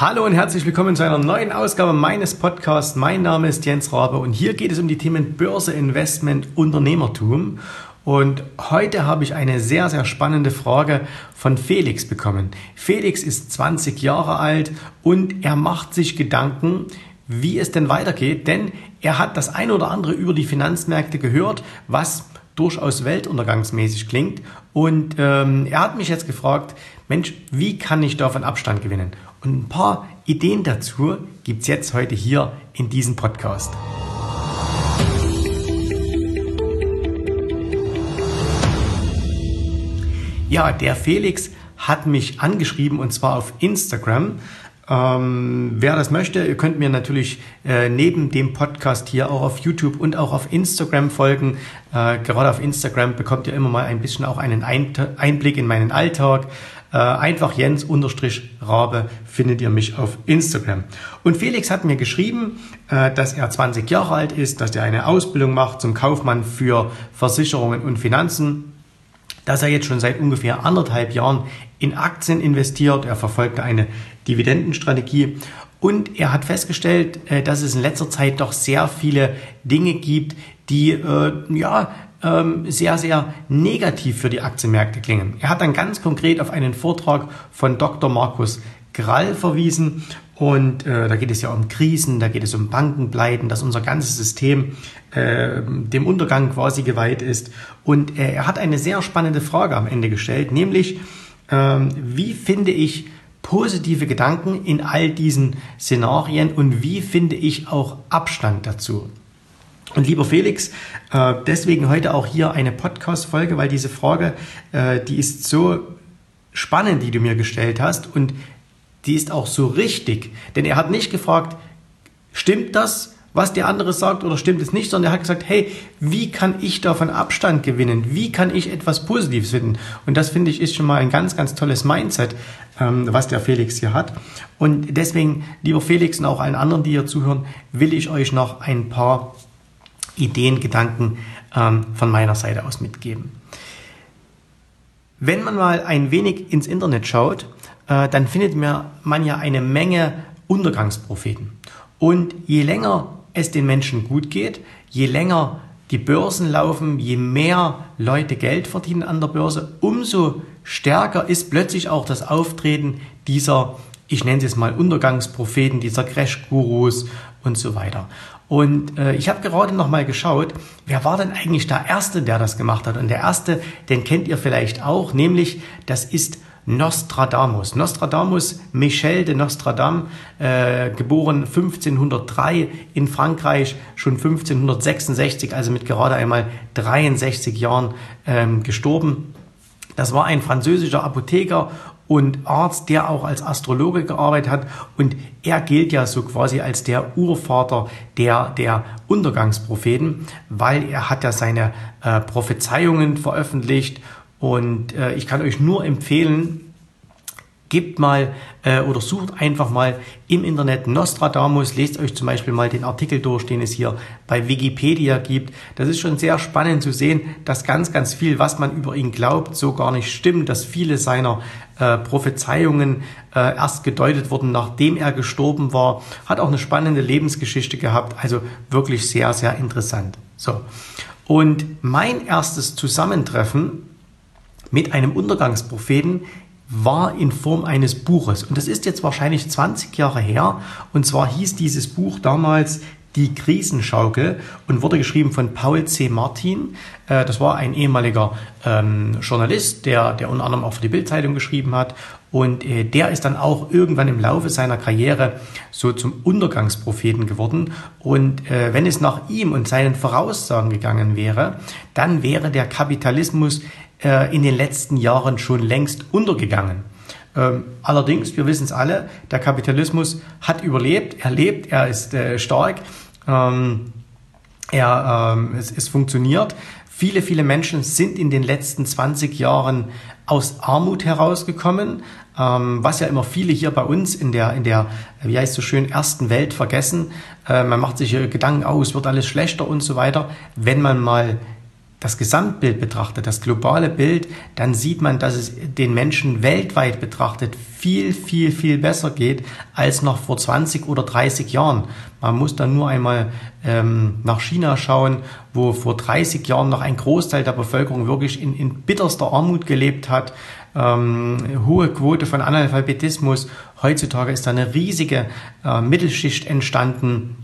Hallo und herzlich willkommen zu einer neuen Ausgabe meines Podcasts. Mein Name ist Jens Rabe und hier geht es um die Themen Börse, Investment, Unternehmertum. Und heute habe ich eine sehr, sehr spannende Frage von Felix bekommen. Felix ist 20 Jahre alt und er macht sich Gedanken, wie es denn weitergeht, denn er hat das ein oder andere über die Finanzmärkte gehört, was durchaus weltuntergangsmäßig klingt. Und ähm, er hat mich jetzt gefragt, Mensch, wie kann ich davon Abstand gewinnen? Und ein paar Ideen dazu gibt es jetzt heute hier in diesem Podcast. Ja, der Felix hat mich angeschrieben und zwar auf Instagram. Ähm, wer das möchte, ihr könnt mir natürlich äh, neben dem Podcast hier auch auf YouTube und auch auf Instagram folgen. Äh, gerade auf Instagram bekommt ihr immer mal ein bisschen auch einen Einblick in meinen Alltag. Äh, einfach Jens unterstrich Rabe findet ihr mich auf Instagram. Und Felix hat mir geschrieben, äh, dass er 20 Jahre alt ist, dass er eine Ausbildung macht zum Kaufmann für Versicherungen und Finanzen dass er jetzt schon seit ungefähr anderthalb Jahren in Aktien investiert. Er verfolgt eine Dividendenstrategie und er hat festgestellt, äh, dass es in letzter Zeit doch sehr viele Dinge gibt, die äh, ja ähm, sehr, sehr negativ für die Aktienmärkte klingen. Er hat dann ganz konkret auf einen Vortrag von Dr. Markus Grall verwiesen und äh, da geht es ja um Krisen, da geht es um Bankenpleiten, dass unser ganzes System äh, dem Untergang quasi geweiht ist. Und äh, er hat eine sehr spannende Frage am Ende gestellt, nämlich ähm, wie finde ich positive Gedanken in all diesen Szenarien und wie finde ich auch Abstand dazu? Und lieber Felix, äh, deswegen heute auch hier eine Podcast-Folge, weil diese Frage, äh, die ist so spannend, die du mir gestellt hast und die ist auch so richtig. Denn er hat nicht gefragt, stimmt das, was der andere sagt oder stimmt es nicht, sondern er hat gesagt, hey, wie kann ich davon Abstand gewinnen? Wie kann ich etwas Positives finden? Und das finde ich ist schon mal ein ganz, ganz tolles Mindset, ähm, was der Felix hier hat. Und deswegen, lieber Felix und auch allen anderen, die hier zuhören, will ich euch noch ein paar Ideen, Gedanken ähm, von meiner Seite aus mitgeben. Wenn man mal ein wenig ins Internet schaut, äh, dann findet man ja eine Menge Untergangspropheten. Und je länger es den Menschen gut geht, je länger die Börsen laufen, je mehr Leute Geld verdienen an der Börse, umso stärker ist plötzlich auch das Auftreten dieser, ich nenne es mal Untergangspropheten, dieser Crash-Gurus und so weiter. Und äh, ich habe gerade noch mal geschaut, wer war denn eigentlich der Erste, der das gemacht hat? Und der Erste, den kennt ihr vielleicht auch, nämlich das ist Nostradamus. Nostradamus, Michel de Nostradam, äh, geboren 1503 in Frankreich, schon 1566, also mit gerade einmal 63 Jahren ähm, gestorben. Das war ein französischer Apotheker und Arzt, der auch als Astrologe gearbeitet hat. Und er gilt ja so quasi als der Urvater der, der Untergangspropheten, weil er hat ja seine äh, Prophezeiungen veröffentlicht und äh, ich kann euch nur empfehlen, gebt mal äh, oder sucht einfach mal im Internet Nostradamus, lest euch zum Beispiel mal den Artikel durch, den es hier bei Wikipedia gibt. Das ist schon sehr spannend zu sehen, dass ganz, ganz viel, was man über ihn glaubt, so gar nicht stimmt, dass viele seiner äh, Prophezeiungen äh, erst gedeutet wurden, nachdem er gestorben war. Hat auch eine spannende Lebensgeschichte gehabt, also wirklich sehr, sehr interessant. So. Und mein erstes Zusammentreffen mit einem Untergangspropheten war in Form eines Buches. Und das ist jetzt wahrscheinlich 20 Jahre her. Und zwar hieß dieses Buch damals Die Krisenschaukel und wurde geschrieben von Paul C. Martin. Äh, das war ein ehemaliger ähm, Journalist, der, der unter anderem auch für die Bildzeitung geschrieben hat. Und äh, der ist dann auch irgendwann im Laufe seiner Karriere so zum Untergangspropheten geworden. Und äh, wenn es nach ihm und seinen Voraussagen gegangen wäre, dann wäre der Kapitalismus äh, in den letzten Jahren schon längst untergegangen. Ähm, allerdings, wir wissen es alle, der Kapitalismus hat überlebt, er lebt, er ist äh, stark, ähm, er, ähm, es, es funktioniert. Viele, viele Menschen sind in den letzten 20 Jahren aus Armut herausgekommen, was ja immer viele hier bei uns in der, in der, wie heißt es so schön, ersten Welt vergessen. Äh, man macht sich Gedanken, oh, es wird alles schlechter und so weiter. Wenn man mal das Gesamtbild betrachtet, das globale Bild, dann sieht man, dass es den Menschen weltweit betrachtet viel, viel, viel besser geht als noch vor 20 oder 30 Jahren. Man muss dann nur einmal ähm, nach China schauen, wo vor 30 Jahren noch ein Großteil der Bevölkerung wirklich in, in bitterster Armut gelebt hat, ähm, hohe Quote von Analphabetismus. Heutzutage ist da eine riesige äh, Mittelschicht entstanden,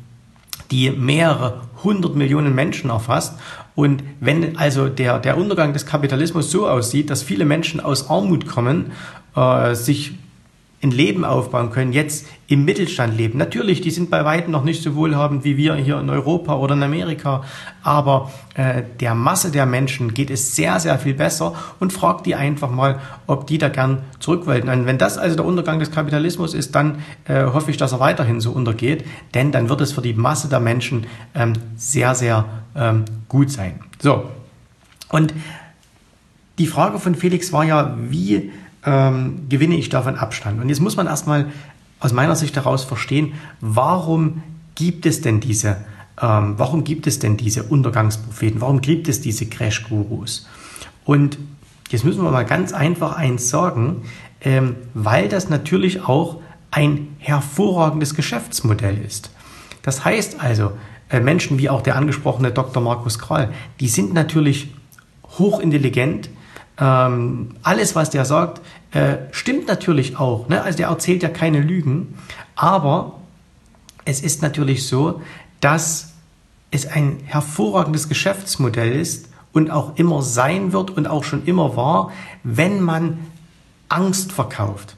die mehrere hundert Millionen Menschen erfasst. Und wenn also der, der Untergang des Kapitalismus so aussieht, dass viele Menschen aus Armut kommen, äh, sich ein Leben aufbauen können, jetzt im Mittelstand leben. Natürlich, die sind bei weitem noch nicht so wohlhabend wie wir hier in Europa oder in Amerika, aber äh, der Masse der Menschen geht es sehr, sehr viel besser und fragt die einfach mal, ob die da gern zurück wollten. Und wenn das also der Untergang des Kapitalismus ist, dann äh, hoffe ich, dass er weiterhin so untergeht, denn dann wird es für die Masse der Menschen ähm, sehr, sehr ähm, gut sein. So, und die Frage von Felix war ja, wie ähm, gewinne ich davon Abstand. Und jetzt muss man erstmal aus meiner Sicht daraus verstehen, warum gibt es denn diese, ähm, warum gibt es denn diese Untergangspropheten, warum gibt es diese Crash-Gurus? Und jetzt müssen wir mal ganz einfach eins sagen, ähm, weil das natürlich auch ein hervorragendes Geschäftsmodell ist. Das heißt also, äh, Menschen wie auch der angesprochene Dr. Markus Krall, die sind natürlich hochintelligent, ähm, alles, was der sagt, äh, stimmt natürlich auch. Ne? Also der erzählt ja keine Lügen. Aber es ist natürlich so, dass es ein hervorragendes Geschäftsmodell ist und auch immer sein wird und auch schon immer war, wenn man Angst verkauft.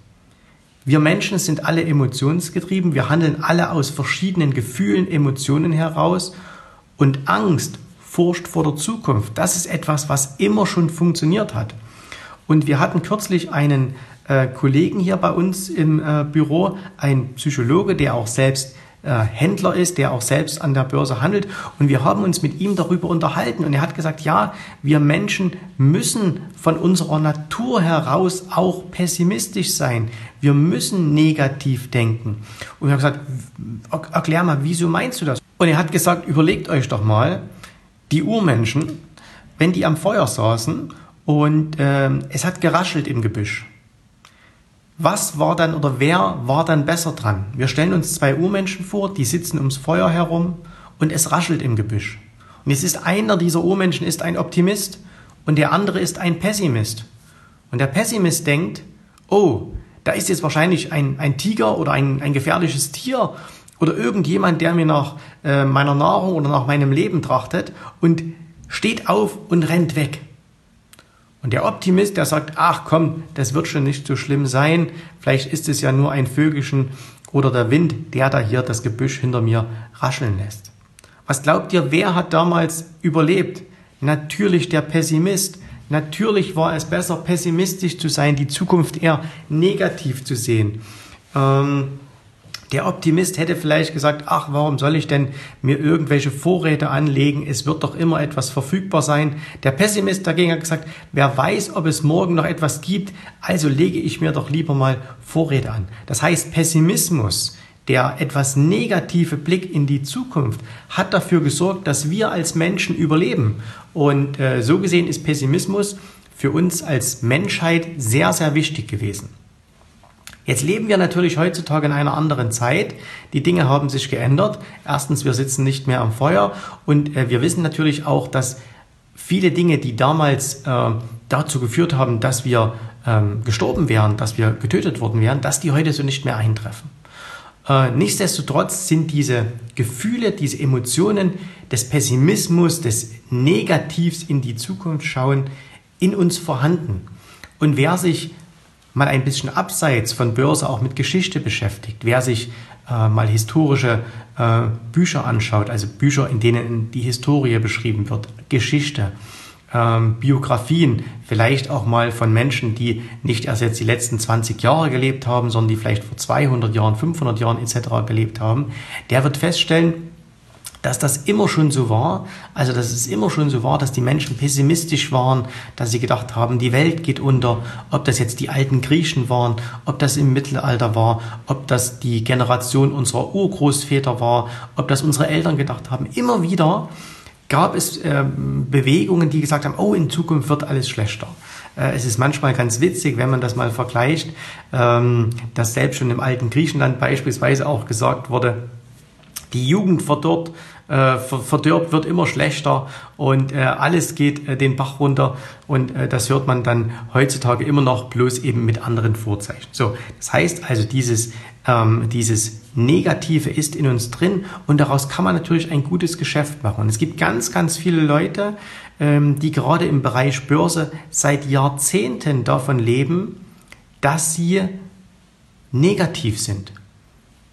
Wir Menschen sind alle emotionsgetrieben, wir handeln alle aus verschiedenen Gefühlen, Emotionen heraus und Angst Furcht vor der Zukunft. Das ist etwas, was immer schon funktioniert hat. Und wir hatten kürzlich einen äh, Kollegen hier bei uns im äh, Büro, ein Psychologe, der auch selbst äh, Händler ist, der auch selbst an der Börse handelt. Und wir haben uns mit ihm darüber unterhalten. Und er hat gesagt, ja, wir Menschen müssen von unserer Natur heraus auch pessimistisch sein. Wir müssen negativ denken. Und er hat gesagt, erklär mal, wieso meinst du das? Und er hat gesagt, überlegt euch doch mal, die Urmenschen, wenn die am Feuer saßen und ähm, es hat geraschelt im Gebüsch. Was war dann oder wer war dann besser dran? Wir stellen uns zwei Urmenschen vor, die sitzen ums Feuer herum und es raschelt im Gebüsch. Und jetzt ist einer dieser Urmenschen ist ein Optimist und der andere ist ein Pessimist. Und der Pessimist denkt, oh, da ist jetzt wahrscheinlich ein, ein Tiger oder ein, ein gefährliches Tier oder irgendjemand, der mir nach äh, meiner Nahrung oder nach meinem Leben trachtet und steht auf und rennt weg. Und der Optimist, der sagt, ach komm, das wird schon nicht so schlimm sein, vielleicht ist es ja nur ein Vögelchen oder der Wind, der da hier das Gebüsch hinter mir rascheln lässt. Was glaubt ihr, wer hat damals überlebt? Natürlich der Pessimist. Natürlich war es besser, pessimistisch zu sein, die Zukunft eher negativ zu sehen. Ähm, der Optimist hätte vielleicht gesagt, ach, warum soll ich denn mir irgendwelche Vorräte anlegen? Es wird doch immer etwas verfügbar sein. Der Pessimist dagegen hat gesagt, wer weiß, ob es morgen noch etwas gibt, also lege ich mir doch lieber mal Vorräte an. Das heißt, Pessimismus, der etwas negative Blick in die Zukunft, hat dafür gesorgt, dass wir als Menschen überleben. Und äh, so gesehen ist Pessimismus für uns als Menschheit sehr, sehr wichtig gewesen. Jetzt leben wir natürlich heutzutage in einer anderen Zeit. Die Dinge haben sich geändert. Erstens, wir sitzen nicht mehr am Feuer und äh, wir wissen natürlich auch, dass viele Dinge, die damals äh, dazu geführt haben, dass wir ähm, gestorben wären, dass wir getötet worden wären, dass die heute so nicht mehr eintreffen. Äh, nichtsdestotrotz sind diese Gefühle, diese Emotionen des Pessimismus, des Negativs in die Zukunft schauen, in uns vorhanden. Und wer sich mal ein bisschen abseits von Börse auch mit Geschichte beschäftigt, wer sich äh, mal historische äh, Bücher anschaut, also Bücher, in denen die Historie beschrieben wird, Geschichte, ähm, Biografien, vielleicht auch mal von Menschen, die nicht erst jetzt die letzten 20 Jahre gelebt haben, sondern die vielleicht vor 200 Jahren, 500 Jahren etc. gelebt haben, der wird feststellen, dass das immer schon so war, also dass es immer schon so war, dass die Menschen pessimistisch waren, dass sie gedacht haben, die Welt geht unter, ob das jetzt die alten Griechen waren, ob das im Mittelalter war, ob das die Generation unserer Urgroßväter war, ob das unsere Eltern gedacht haben, immer wieder gab es äh, Bewegungen, die gesagt haben, oh, in Zukunft wird alles schlechter. Äh, es ist manchmal ganz witzig, wenn man das mal vergleicht, ähm, dass selbst schon im alten Griechenland beispielsweise auch gesagt wurde, die Jugend verdorrt, äh, verdirbt, wird immer schlechter und äh, alles geht äh, den Bach runter und äh, das hört man dann heutzutage immer noch, bloß eben mit anderen Vorzeichen. So, das heißt also, dieses, ähm, dieses Negative ist in uns drin und daraus kann man natürlich ein gutes Geschäft machen. Und es gibt ganz, ganz viele Leute, ähm, die gerade im Bereich Börse seit Jahrzehnten davon leben, dass sie negativ sind.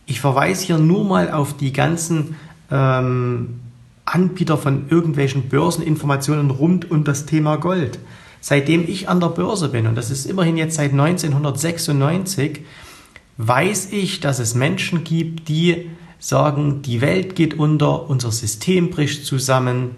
Ich verweise hier nur mal auf die ganzen ähm, Anbieter von irgendwelchen Börseninformationen rund um das Thema Gold. Seitdem ich an der Börse bin, und das ist immerhin jetzt seit 1996, weiß ich, dass es Menschen gibt, die sagen, die Welt geht unter, unser System bricht zusammen,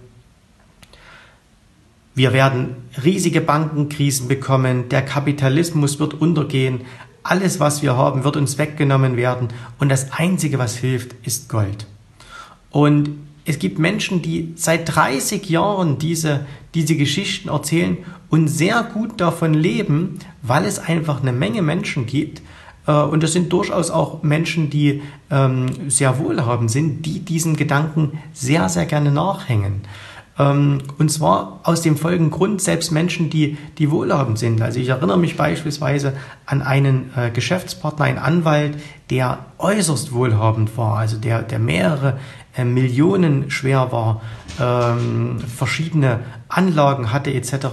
wir werden riesige Bankenkrisen bekommen, der Kapitalismus wird untergehen, alles, was wir haben, wird uns weggenommen werden und das Einzige, was hilft, ist Gold. Und es gibt Menschen, die seit 30 Jahren diese, diese Geschichten erzählen und sehr gut davon leben, weil es einfach eine Menge Menschen gibt, äh, und das sind durchaus auch Menschen, die ähm, sehr wohlhabend sind, die diesen Gedanken sehr, sehr gerne nachhängen. Ähm, und zwar aus dem folgenden Grund, selbst Menschen, die, die wohlhabend sind. Also ich erinnere mich beispielsweise an einen äh, Geschäftspartner, einen Anwalt, der äußerst wohlhabend war, also der, der mehrere äh, Millionen schwer war, ähm, verschiedene Anlagen hatte etc.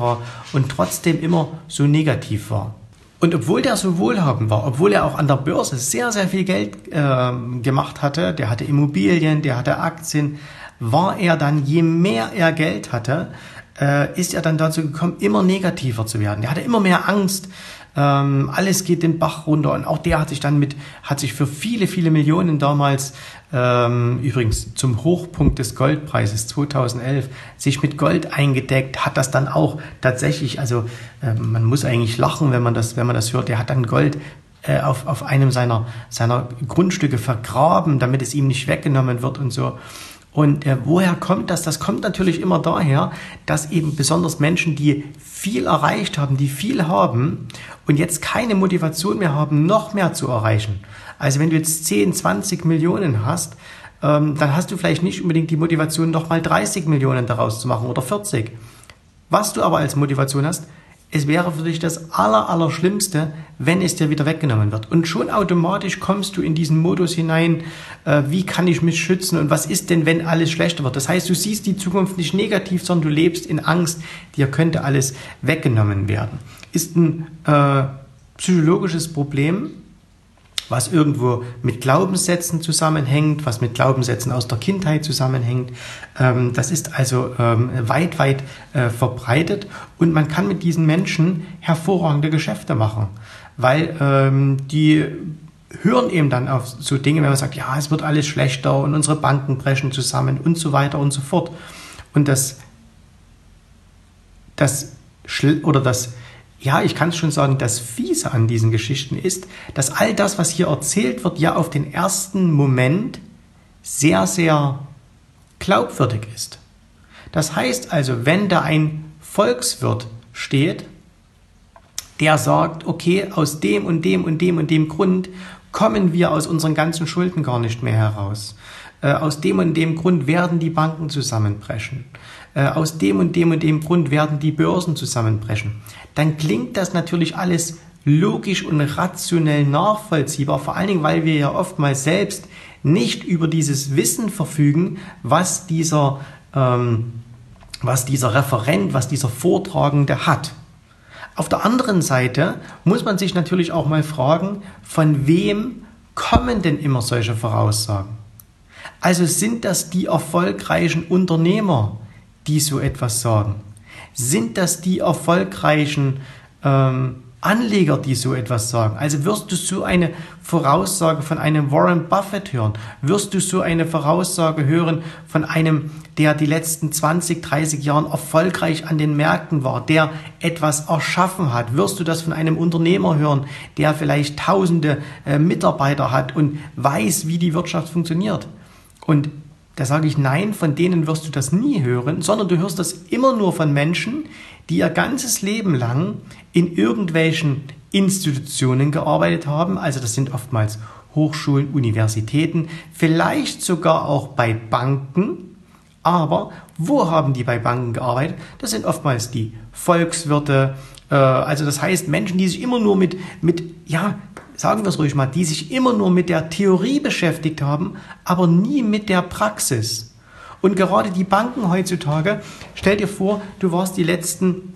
und trotzdem immer so negativ war. Und obwohl der so wohlhabend war, obwohl er auch an der Börse sehr, sehr viel Geld äh, gemacht hatte, der hatte Immobilien, der hatte Aktien, war er dann, je mehr er Geld hatte, äh, ist er dann dazu gekommen, immer negativer zu werden. Er hatte immer mehr Angst, ähm, alles geht den Bach runter und auch der hat sich dann mit, hat sich für viele, viele Millionen damals, ähm, übrigens zum Hochpunkt des Goldpreises 2011, sich mit Gold eingedeckt, hat das dann auch tatsächlich, also äh, man muss eigentlich lachen, wenn man das, wenn man das hört, der hat dann Gold äh, auf, auf einem seiner, seiner Grundstücke vergraben, damit es ihm nicht weggenommen wird und so. Und äh, woher kommt das? Das kommt natürlich immer daher, dass eben besonders Menschen, die viel erreicht haben, die viel haben und jetzt keine Motivation mehr haben, noch mehr zu erreichen. Also wenn du jetzt 10, 20 Millionen hast, ähm, dann hast du vielleicht nicht unbedingt die Motivation, noch mal 30 Millionen daraus zu machen oder 40. Was du aber als Motivation hast, es wäre für dich das aller, aller Schlimmste, wenn es dir wieder weggenommen wird. Und schon automatisch kommst du in diesen Modus hinein, äh, wie kann ich mich schützen und was ist denn, wenn alles schlechter wird. Das heißt, du siehst die Zukunft nicht negativ, sondern du lebst in Angst, dir könnte alles weggenommen werden. Ist ein äh, psychologisches Problem, was irgendwo mit Glaubenssätzen zusammenhängt, was mit Glaubenssätzen aus der Kindheit zusammenhängt. Ähm, das ist also ähm, weit, weit äh, verbreitet und man kann mit diesen Menschen hervorragende Geschäfte machen, weil ähm, die hören eben dann auf so Dinge, wenn man sagt, ja, es wird alles schlechter und unsere Banken brechen zusammen und so weiter und so fort. Und das, das oder das ja, ich kann schon sagen, das Fiese an diesen Geschichten ist, dass all das, was hier erzählt wird, ja auf den ersten Moment sehr, sehr glaubwürdig ist. Das heißt also, wenn da ein Volkswirt steht, der sagt, okay, aus dem und dem und dem und dem Grund kommen wir aus unseren ganzen Schulden gar nicht mehr heraus. Äh, aus dem und dem Grund werden die Banken zusammenbrechen. Äh, aus dem und dem und dem Grund werden die Börsen zusammenbrechen. Dann klingt das natürlich alles logisch und rationell nachvollziehbar, vor allen Dingen, weil wir ja oftmals selbst nicht über dieses Wissen verfügen, was dieser, ähm, was dieser Referent, was dieser Vortragende hat. Auf der anderen Seite muss man sich natürlich auch mal fragen, von wem kommen denn immer solche Voraussagen? Also sind das die erfolgreichen Unternehmer, die so etwas sagen? Sind das die erfolgreichen ähm, Anleger, die so etwas sagen? Also wirst du so eine Voraussage von einem Warren Buffett hören? Wirst du so eine Voraussage hören von einem, der die letzten 20, 30 Jahren erfolgreich an den Märkten war, der etwas erschaffen hat? Wirst du das von einem Unternehmer hören, der vielleicht tausende äh, Mitarbeiter hat und weiß, wie die Wirtschaft funktioniert? Und Da sage ich nein, von denen wirst du das nie hören, sondern du hörst das immer nur von Menschen, die ihr ganzes Leben lang in irgendwelchen Institutionen gearbeitet haben. Also das sind oftmals Hochschulen, Universitäten, vielleicht sogar auch bei Banken. Aber wo haben die bei Banken gearbeitet? Das sind oftmals die Volkswirte. Äh, also das heißt Menschen, die sich immer nur mit, mit, ja, sagen wir es ruhig mal, die sich immer nur mit der Theorie beschäftigt haben, aber nie mit der Praxis. Und gerade die Banken heutzutage, stell dir vor, du warst die letzten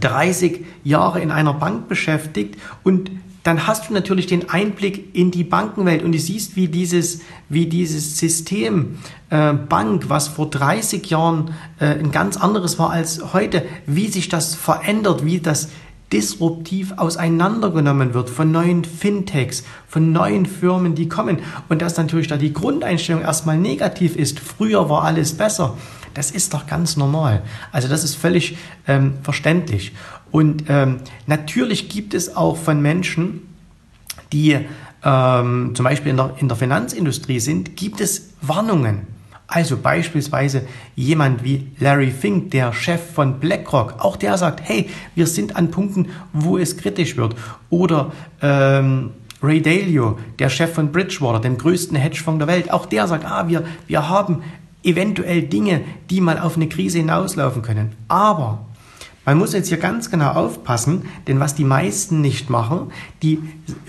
30 Jahre in einer Bank beschäftigt und dann hast du natürlich den Einblick in die Bankenwelt und du siehst, wie dieses, wie dieses System äh, Bank, was vor 30 Jahren äh, ein ganz anderes war als heute, wie sich das verändert, wie das disruptiv auseinandergenommen wird von neuen Fintechs, von neuen Firmen, die kommen. Und dass natürlich da die Grundeinstellung erstmal negativ ist. Früher war alles besser. Das ist doch ganz normal. Also das ist völlig ähm, verständlich. Und ähm, natürlich gibt es auch von Menschen, die ähm, zum Beispiel in der, in der Finanzindustrie sind, gibt es Warnungen. Also beispielsweise jemand wie Larry Fink, der Chef von BlackRock, auch der sagt, hey, wir sind an Punkten, wo es kritisch wird. Oder ähm, Ray Dalio, der Chef von Bridgewater, dem größten Hedgefonds der Welt, auch der sagt, ah, wir, wir haben eventuell Dinge, die mal auf eine Krise hinauslaufen können. Aber man muss jetzt hier ganz genau aufpassen, denn was die meisten nicht machen, die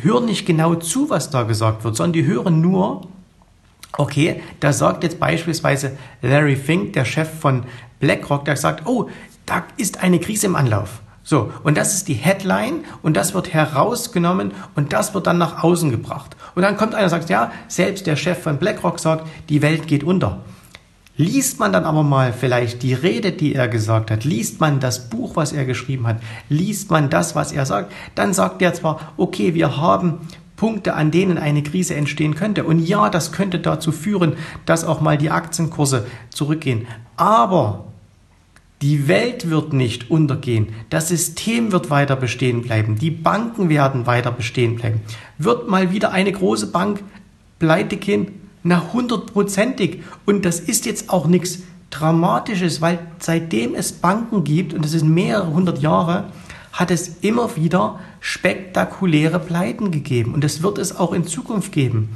hören nicht genau zu, was da gesagt wird, sondern die hören nur, okay, da sagt jetzt beispielsweise Larry Fink, der Chef von BlackRock, der sagt, oh, da ist eine Krise im Anlauf. So, und das ist die Headline und das wird herausgenommen und das wird dann nach außen gebracht. Und dann kommt einer und sagt, ja, selbst der Chef von BlackRock sagt, die Welt geht unter. Liest man dann aber mal vielleicht die Rede, die er gesagt hat, liest man das Buch, was er geschrieben hat, liest man das, was er sagt, dann sagt er zwar, okay, wir haben Punkte, an denen eine Krise entstehen könnte. Und ja, das könnte dazu führen, dass auch mal die Aktienkurse zurückgehen. Aber die Welt wird nicht untergehen. Das System wird weiter bestehen bleiben. Die Banken werden weiter bestehen bleiben. Wird mal wieder eine große Bank pleite gehen? Na, hundertprozentig. Und das ist jetzt auch nichts Dramatisches, weil seitdem es Banken gibt, und das sind mehrere hundert Jahre, hat es immer wieder spektakuläre Pleiten gegeben. Und das wird es auch in Zukunft geben.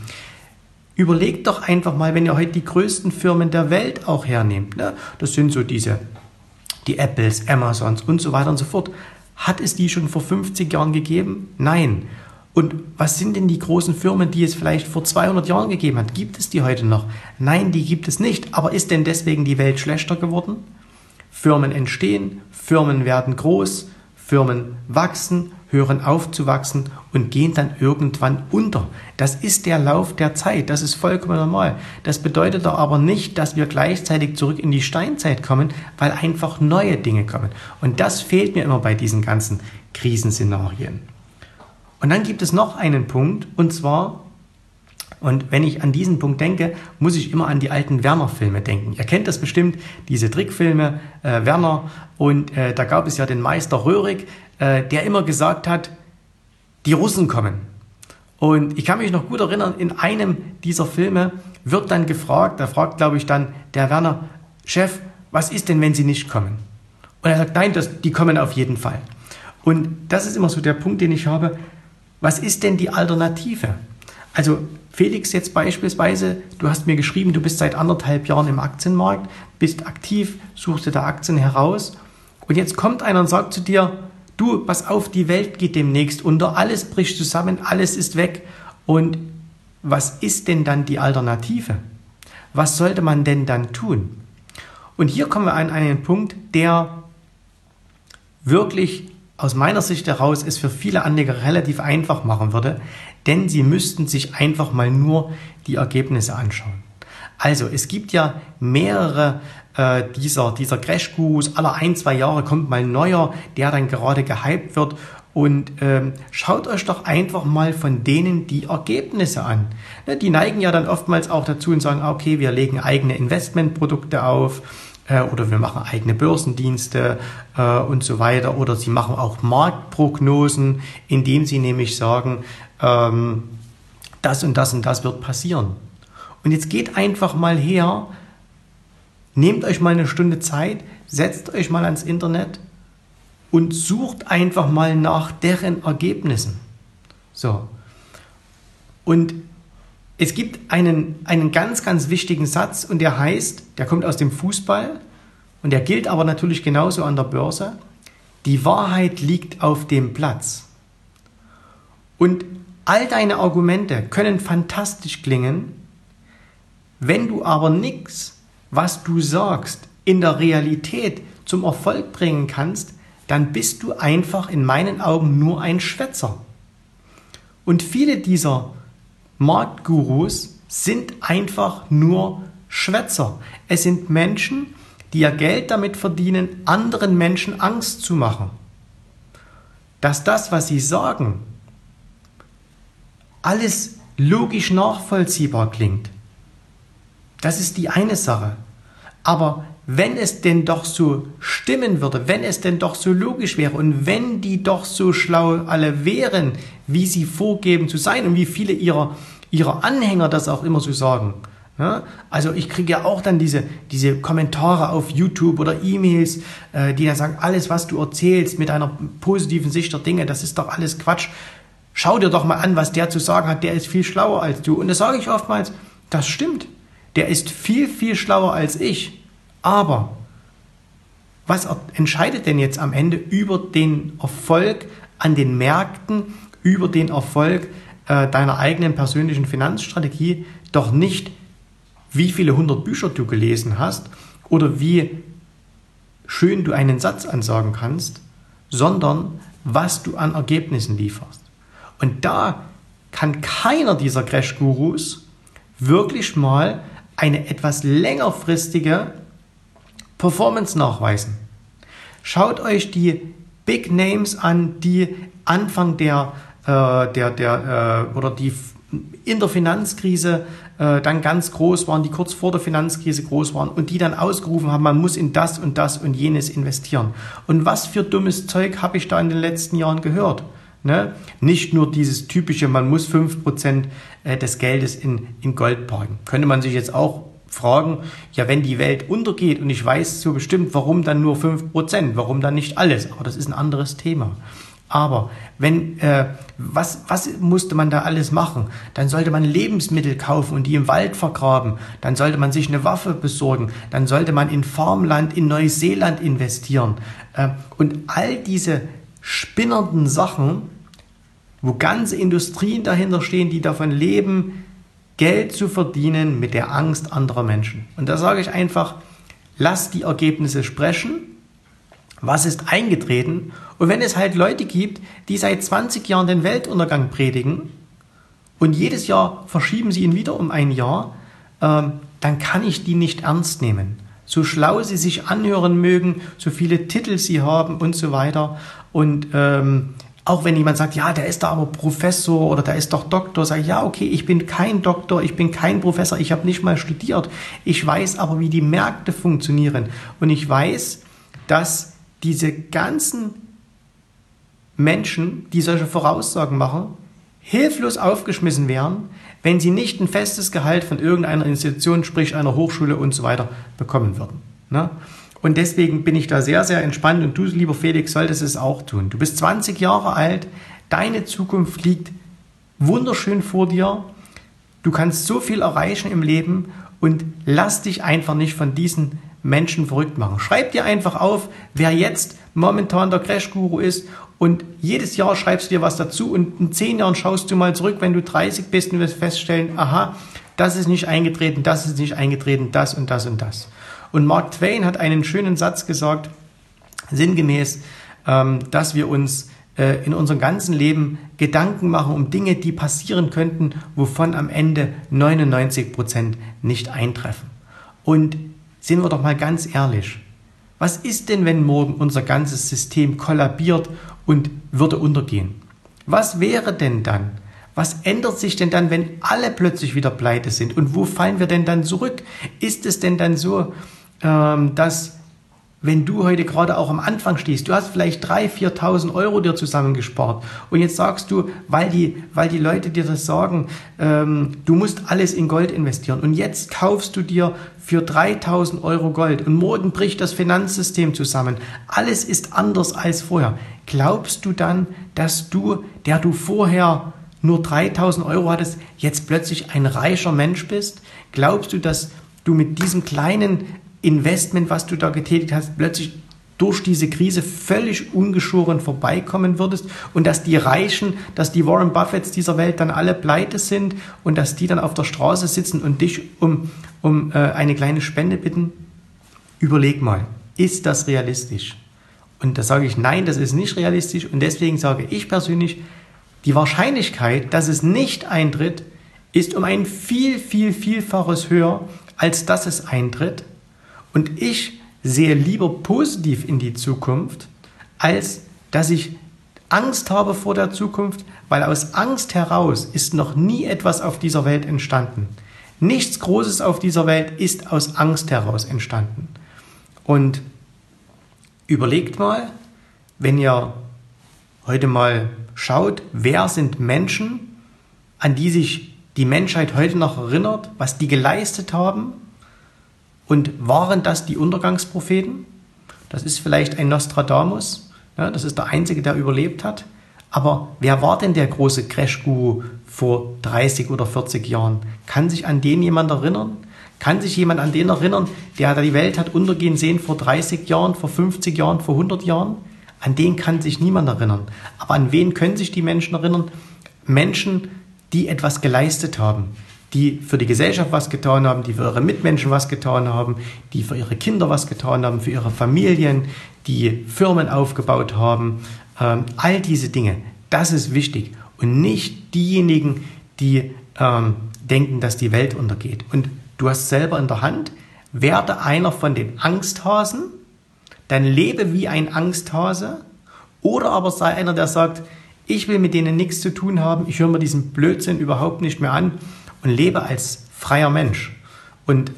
Überlegt doch einfach mal, wenn ihr heute die größten Firmen der Welt auch hernehmt. Ne? Das sind so diese, die Apples, Amazons und so weiter und so fort. Hat es die schon vor 50 Jahren gegeben? Nein. Und was sind denn die großen Firmen, die es vielleicht vor 200 Jahren gegeben hat? Gibt es die heute noch? Nein, die gibt es nicht. Aber ist denn deswegen die Welt schlechter geworden? Firmen entstehen, Firmen werden groß, Firmen wachsen, hören auf zu wachsen und gehen dann irgendwann unter. Das ist der Lauf der Zeit, das ist vollkommen normal. Das bedeutet aber nicht, dass wir gleichzeitig zurück in die Steinzeit kommen, weil einfach neue Dinge kommen. Und das fehlt mir immer bei diesen ganzen Krisenszenarien. Und dann gibt es noch einen Punkt, und zwar, und wenn ich an diesen Punkt denke, muss ich immer an die alten Werner-Filme denken. Ihr kennt das bestimmt, diese Trickfilme, äh, Werner, und äh, da gab es ja den Meister Röhrig, äh, der immer gesagt hat, die Russen kommen. Und ich kann mich noch gut erinnern, in einem dieser Filme wird dann gefragt, da fragt, glaube ich, dann der Werner, Chef, was ist denn, wenn sie nicht kommen? Und er sagt, nein, das, die kommen auf jeden Fall. Und das ist immer so der Punkt, den ich habe. Was ist denn die Alternative? Also Felix jetzt beispielsweise, du hast mir geschrieben, du bist seit anderthalb Jahren im Aktienmarkt, bist aktiv, suchst dir da Aktien heraus und jetzt kommt einer und sagt zu dir, du, pass auf, die Welt geht demnächst unter, alles bricht zusammen, alles ist weg und was ist denn dann die Alternative? Was sollte man denn dann tun? Und hier kommen wir an einen Punkt, der wirklich aus meiner Sicht heraus es für viele Anleger relativ einfach machen würde, denn sie müssten sich einfach mal nur die Ergebnisse anschauen. Also es gibt ja mehrere äh, dieser, dieser Crash-Gurus, alle ein, zwei Jahre kommt mal ein neuer, der dann gerade gehypt wird und ähm, schaut euch doch einfach mal von denen die Ergebnisse an. Ne, die neigen ja dann oftmals auch dazu und sagen, okay, wir legen eigene Investmentprodukte auf äh, oder wir machen eigene Börsendienste äh, und so weiter. Oder sie machen auch Marktprognosen, indem sie nämlich sagen, ähm, das und das und das wird passieren. Und jetzt geht einfach mal her, nehmt euch mal eine Stunde Zeit, setzt euch mal ans Internet und sucht einfach mal nach deren Ergebnissen. So. Und es gibt einen, einen ganz, ganz wichtigen Satz und der heißt, der kommt aus dem Fußball und der gilt aber natürlich genauso an der Börse. Die Wahrheit liegt auf dem Platz. Und all deine Argumente können fantastisch klingen, wenn du aber nichts, was du sagst, in der Realität zum Erfolg bringen kannst, dann bist du einfach in meinen Augen nur ein Schwätzer. Und viele dieser Marktgurus sind einfach nur Schwätzer. Es sind Menschen, die ihr Geld damit verdienen, anderen Menschen Angst zu machen. Dass das, was sie sagen, alles logisch nachvollziehbar klingt. Das ist die eine Sache. Aber wenn es denn doch so stimmen würde, wenn es denn doch so logisch wäre und wenn die doch so schlau alle wären, wie sie vorgeben zu sein und wie viele ihrer, ihrer Anhänger das auch immer so sagen. Ja, also ich kriege ja auch dann diese, diese Kommentare auf YouTube oder E-Mails, äh, die dann sagen, alles, was du erzählst mit einer positiven Sicht der Dinge, das ist doch alles Quatsch. Schau dir doch mal an, was der zu sagen hat, der ist viel schlauer als du. Und das sage ich oftmals, das stimmt. Der ist viel, viel schlauer als ich. Aber was entscheidet denn jetzt am Ende über den Erfolg an den Märkten, über den Erfolg äh, deiner eigenen persönlichen Finanzstrategie? Doch nicht, wie viele hundert Bücher du gelesen hast oder wie schön du einen Satz ansagen kannst, sondern was du an Ergebnissen lieferst. Und da kann keiner dieser Crash-Gurus wirklich mal eine etwas längerfristige Performance nachweisen. Schaut euch die Big Names an, die Anfang der, äh, der, der äh, oder die in der Finanzkrise äh, dann ganz groß waren, die kurz vor der Finanzkrise groß waren und die dann ausgerufen haben, man muss in das und das und jenes investieren. Und was für dummes Zeug habe ich da in den letzten Jahren gehört? Ne? Nicht nur dieses typische, man muss 5% äh, des Geldes in, in Gold parken. Könnte man sich jetzt auch fragen, ja, wenn die Welt untergeht und ich weiß so bestimmt, warum dann nur 5%, warum dann nicht alles? Aber das ist ein anderes Thema. Aber wenn, äh, was, was musste man da alles machen? Dann sollte man Lebensmittel kaufen und die im Wald vergraben. Dann sollte man sich eine Waffe besorgen. Dann sollte man in Farmland in Neuseeland investieren. Äh, und all diese spinnernden Sachen, wo ganze Industrien dahinter stehen, die davon leben, Geld zu verdienen mit der Angst anderer Menschen. Und da sage ich einfach, lass die Ergebnisse sprechen. Was ist eingetreten? Und wenn es halt Leute gibt, die seit 20 Jahren den Weltuntergang predigen und jedes Jahr verschieben sie ihn wieder um ein Jahr, ähm, dann kann ich die nicht ernst nehmen. So schlau sie sich anhören mögen, so viele Titel sie haben und so weiter. Und ähm, auch wenn jemand sagt, ja, der ist da aber Professor oder der ist doch Doktor, sage ich, ja, okay, ich bin kein Doktor, ich bin kein Professor, ich habe nicht mal studiert. Ich weiß aber, wie die Märkte funktionieren. Und ich weiß, dass diese ganzen Menschen, die solche Voraussagen machen, hilflos aufgeschmissen wären, wenn sie nicht ein festes Gehalt von irgendeiner Institution, sprich einer Hochschule und so weiter, bekommen würden. Ne? Und deswegen bin ich da sehr, sehr entspannt und du, lieber Felix, solltest es auch tun. Du bist 20 Jahre alt, deine Zukunft liegt wunderschön vor dir. Du kannst so viel erreichen im Leben und lass dich einfach nicht von diesen Menschen verrückt machen. Schreib dir einfach auf, wer jetzt momentan der Crash-Guru ist und jedes Jahr schreibst du dir was dazu und in zehn Jahren schaust du mal zurück, wenn du 30 bist und wirst feststellen, aha, das ist nicht eingetreten, das ist nicht eingetreten, das und das und das. Und Mark Twain hat einen schönen Satz gesagt, sinngemäß, ähm, dass wir uns äh, in unserem ganzen Leben Gedanken machen um Dinge, die passieren könnten, wovon am Ende 99 Prozent nicht eintreffen. Und sind wir doch mal ganz ehrlich, was ist denn, wenn morgen unser ganzes System kollabiert und würde untergehen? Was wäre denn dann? Was ändert sich denn dann, wenn alle plötzlich wieder pleite sind? Und wo fallen wir denn dann zurück? Ist es denn dann so, dass wenn du heute gerade auch am Anfang stehst, du hast vielleicht 3.000, 4.000 Euro dir zusammengespart und jetzt sagst du, weil die, weil die Leute dir das sagen, ähm, du musst alles in Gold investieren und jetzt kaufst du dir für 3.000 Euro Gold und morgen bricht das Finanzsystem zusammen. Alles ist anders als vorher. Glaubst du dann, dass du, der du vorher nur 3.000 Euro hattest, jetzt plötzlich ein reicher Mensch bist? Glaubst du, dass du mit diesem kleinen Investment, was du da getätigt hast, plötzlich durch diese Krise völlig ungeschoren vorbeikommen würdest und dass die Reichen, dass die Warren Buffetts dieser Welt dann alle pleite sind und dass die dann auf der Straße sitzen und dich um, um äh, eine kleine Spende bitten? Überleg mal, ist das realistisch? Und da sage ich, nein, das ist nicht realistisch und deswegen sage ich persönlich, die Wahrscheinlichkeit, dass es nicht eintritt, ist um ein viel, viel, vielfaches höher, als dass es eintritt. Und ich sehe lieber positiv in die Zukunft, als dass ich Angst habe vor der Zukunft, weil aus Angst heraus ist noch nie etwas auf dieser Welt entstanden. Nichts Großes auf dieser Welt ist aus Angst heraus entstanden. Und überlegt mal, wenn ihr heute mal schaut, wer sind Menschen, an die sich die Menschheit heute noch erinnert, was die geleistet haben, und waren das die Untergangspropheten? Das ist vielleicht ein Nostradamus. Ja, das ist der Einzige, der überlebt hat. Aber wer war denn der große Crash-Guru vor 30 oder 40 Jahren? Kann sich an den jemand erinnern? Kann sich jemand an den erinnern, der die Welt hat untergehen sehen vor 30 Jahren, vor 50 Jahren, vor 100 Jahren? An den kann sich niemand erinnern. Aber an wen können sich die Menschen erinnern? Menschen, die etwas geleistet haben, die für die Gesellschaft was getan haben, die für ihre Mitmenschen was getan haben, die für ihre Kinder was getan haben, für ihre Familien, die Firmen aufgebaut haben. Ähm, all diese Dinge, das ist wichtig. Und nicht diejenigen, die ähm, denken, dass die Welt untergeht. Und du hast selber in der Hand, werde einer von den Angsthasen, dann lebe wie ein Angsthase, oder aber sei einer, der sagt, ich will mit denen nichts zu tun haben, ich höre mir diesen Blödsinn überhaupt nicht mehr an und lebe als freier Mensch. Und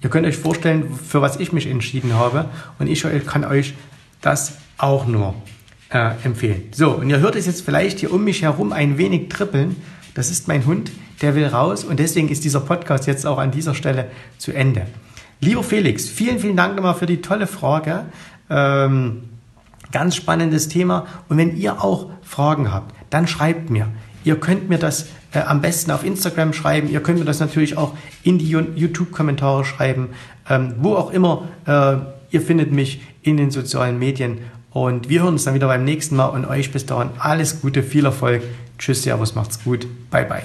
ihr könnt euch vorstellen, für was ich mich entschieden habe. Und ich kann euch das auch nur äh, empfehlen. So, und ihr hört es jetzt vielleicht hier um mich herum ein wenig trippeln. Das ist mein Hund, der will raus. Und deswegen ist dieser Podcast jetzt auch an dieser Stelle zu Ende. Lieber Felix, vielen, vielen Dank nochmal für die tolle Frage. Ähm, ganz spannendes Thema. Und wenn ihr auch Fragen habt, dann schreibt mir. Ihr könnt mir das äh, am besten auf Instagram schreiben. Ihr könnt mir das natürlich auch in die YouTube-Kommentare schreiben. Ähm, wo auch immer. Äh, ihr findet mich in den sozialen Medien. Und wir hören uns dann wieder beim nächsten Mal. Und euch bis dahin alles Gute, viel Erfolg. Tschüss, Servus, macht's gut. Bye, bye.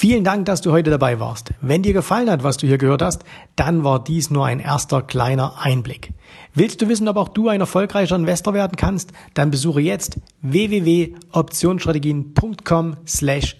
Vielen Dank, dass du heute dabei warst. Wenn dir gefallen hat, was du hier gehört hast, dann war dies nur ein erster kleiner Einblick. Willst du wissen, ob auch du ein erfolgreicher Investor werden kannst? Dann besuche jetzt www.optionsstrategien.com slash